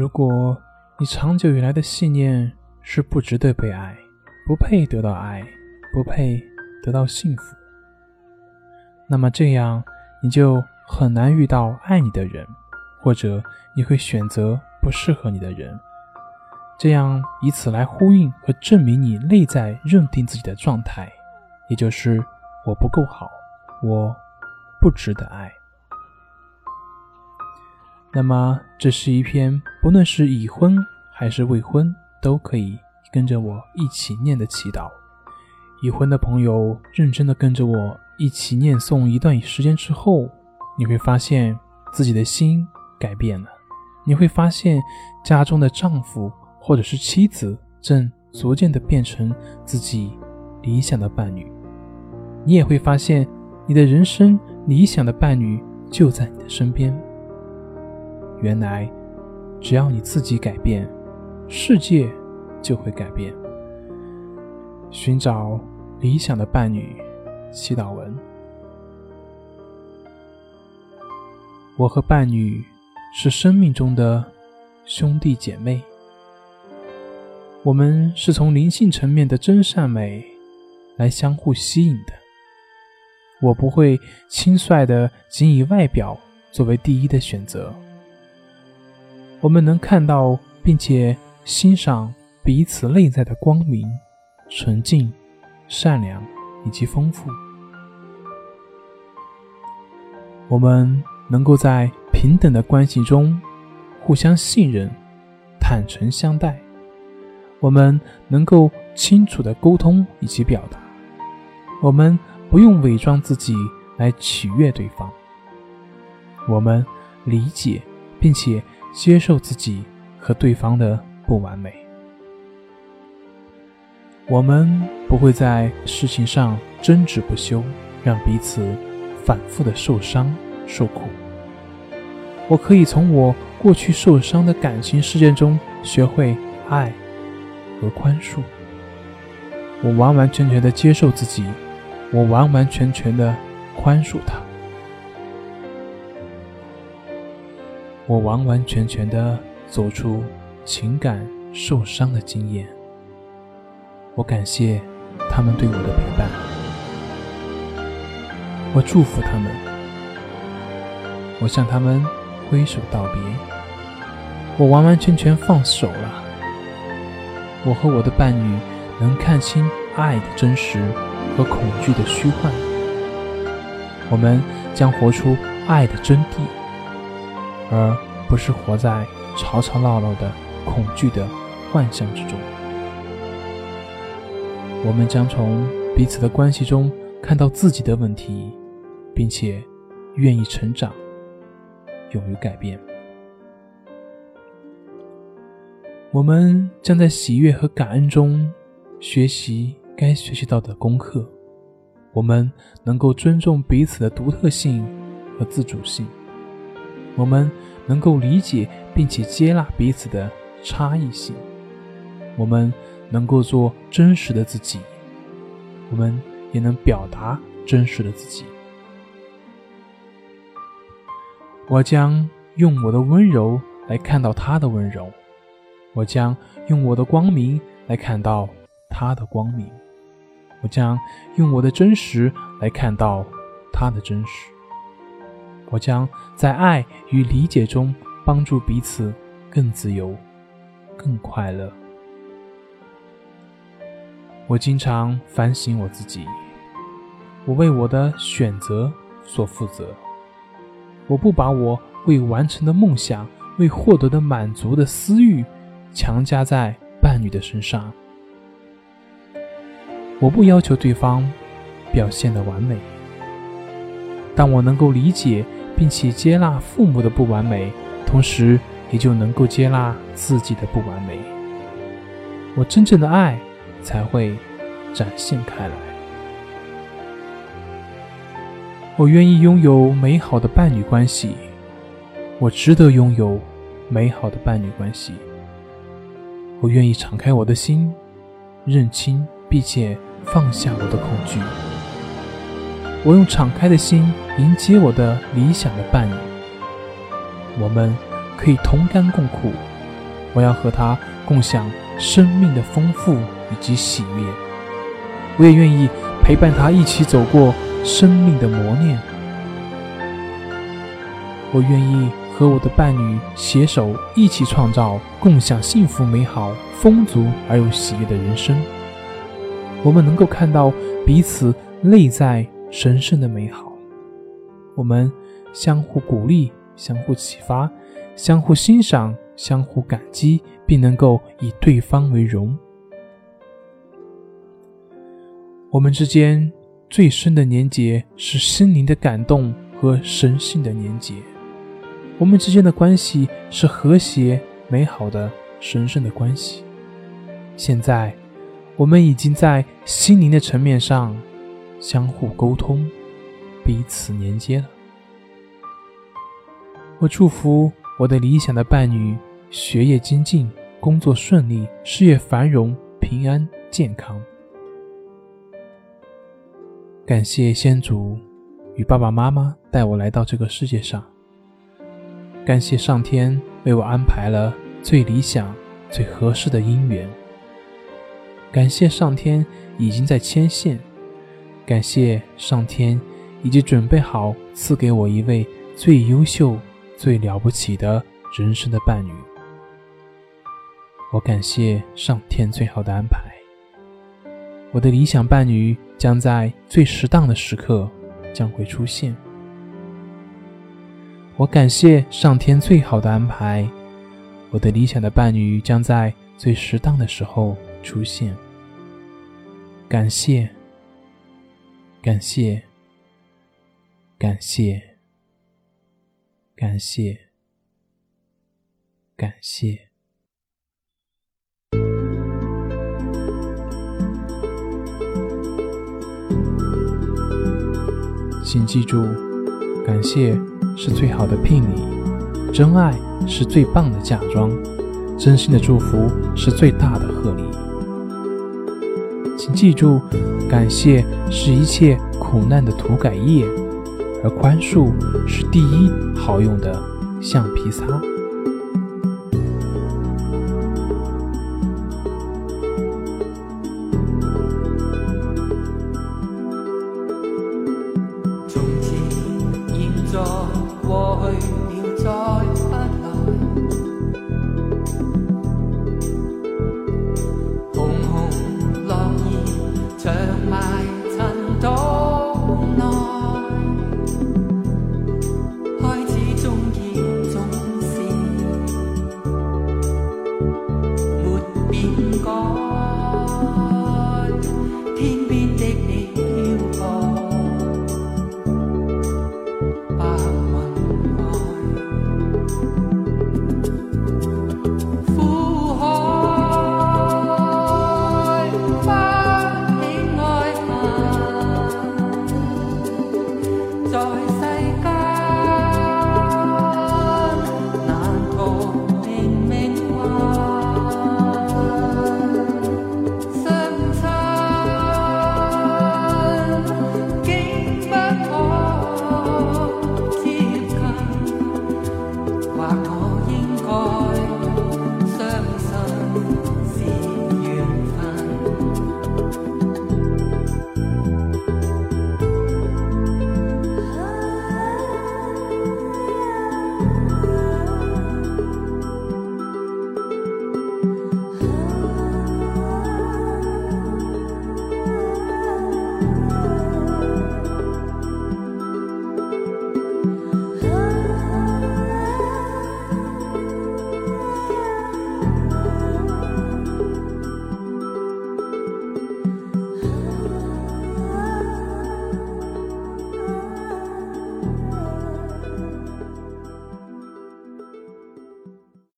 如果你长久以来的信念是不值得被爱，不配得到爱，不配得到幸福，那么这样你就很难遇到爱你的人，或者你会选择不适合你的人，这样以此来呼应和证明你内在认定自己的状态，也就是我不够好，我不值得爱。那么，这是一篇不论是已婚还是未婚都可以跟着我一起念的祈祷。已婚的朋友，认真的跟着我一起念诵一段时间之后，你会发现自己的心改变了。你会发现家中的丈夫或者是妻子正逐渐的变成自己理想的伴侣。你也会发现你的人生理想的伴侣就在你的身边。原来，只要你自己改变，世界就会改变。寻找理想的伴侣，祈祷文。我和伴侣是生命中的兄弟姐妹，我们是从灵性层面的真善美来相互吸引的。我不会轻率的仅以外表作为第一的选择。我们能看到并且欣赏彼此内在的光明、纯净、善良以及丰富。我们能够在平等的关系中互相信任、坦诚相待。我们能够清楚的沟通以及表达。我们不用伪装自己来取悦对方。我们理解并且。接受自己和对方的不完美，我们不会在事情上争执不休，让彼此反复的受伤受苦。我可以从我过去受伤的感情事件中学会爱和宽恕。我完完全全的接受自己，我完完全全的宽恕他。我完完全全的走出情感受伤的经验。我感谢他们对我的陪伴。我祝福他们。我向他们挥手道别。我完完全全放手了。我和我的伴侣能看清爱的真实和恐惧的虚幻。我们将活出爱的真谛。而不是活在吵吵闹闹的恐惧的幻象之中。我们将从彼此的关系中看到自己的问题，并且愿意成长，勇于改变。我们将在喜悦和感恩中学习该学习到的功课。我们能够尊重彼此的独特性和自主性。我们能够理解并且接纳彼此的差异性，我们能够做真实的自己，我们也能表达真实的自己。我将用我的温柔来看到他的温柔，我将用我的光明来看到他的光明，我将用我的真实来看到他的真实。我将在爱与理解中帮助彼此更自由、更快乐。我经常反省我自己，我为我的选择所负责。我不把我未完成的梦想、未获得的满足的私欲强加在伴侣的身上。我不要求对方表现的完美，但我能够理解。并且接纳父母的不完美，同时也就能够接纳自己的不完美。我真正的爱才会展现开来。我愿意拥有美好的伴侣关系，我值得拥有美好的伴侣关系。我愿意敞开我的心，认清并且放下我的恐惧。我用敞开的心迎接我的理想的伴侣，我们可以同甘共苦，我要和他共享生命的丰富以及喜悦。我也愿意陪伴他一起走过生命的磨练。我愿意和我的伴侣携手一起创造共享幸福美好、丰足而又喜悦的人生。我们能够看到彼此内在神圣的美好，我们相互鼓励、相互启发、相互欣赏、相互感激，并能够以对方为荣。我们之间最深的连结是心灵的感动和神性的连结。我们之间的关系是和谐、美好的、神圣的关系。现在。我们已经在心灵的层面上相互沟通，彼此连接了。我祝福我的理想的伴侣学业精进，工作顺利，事业繁荣，平安健康。感谢先祖与爸爸妈妈带我来到这个世界上，感谢上天为我安排了最理想、最合适的姻缘。感谢上天已经在牵线，感谢上天已经准备好赐给我一位最优秀、最了不起的人生的伴侣。我感谢上天最好的安排，我的理想伴侣将在最适当的时刻将会出现。我感谢上天最好的安排，我的理想的伴侣将在最适当的时候。出现，感谢，感谢，感谢，感谢，感谢。请记住，感谢是最好的聘礼，真爱是最棒的嫁妆，真心的祝福是最大的贺礼。请记住，感谢是一切苦难的涂改液，而宽恕是第一好用的橡皮擦。从前、现在、过去、了再。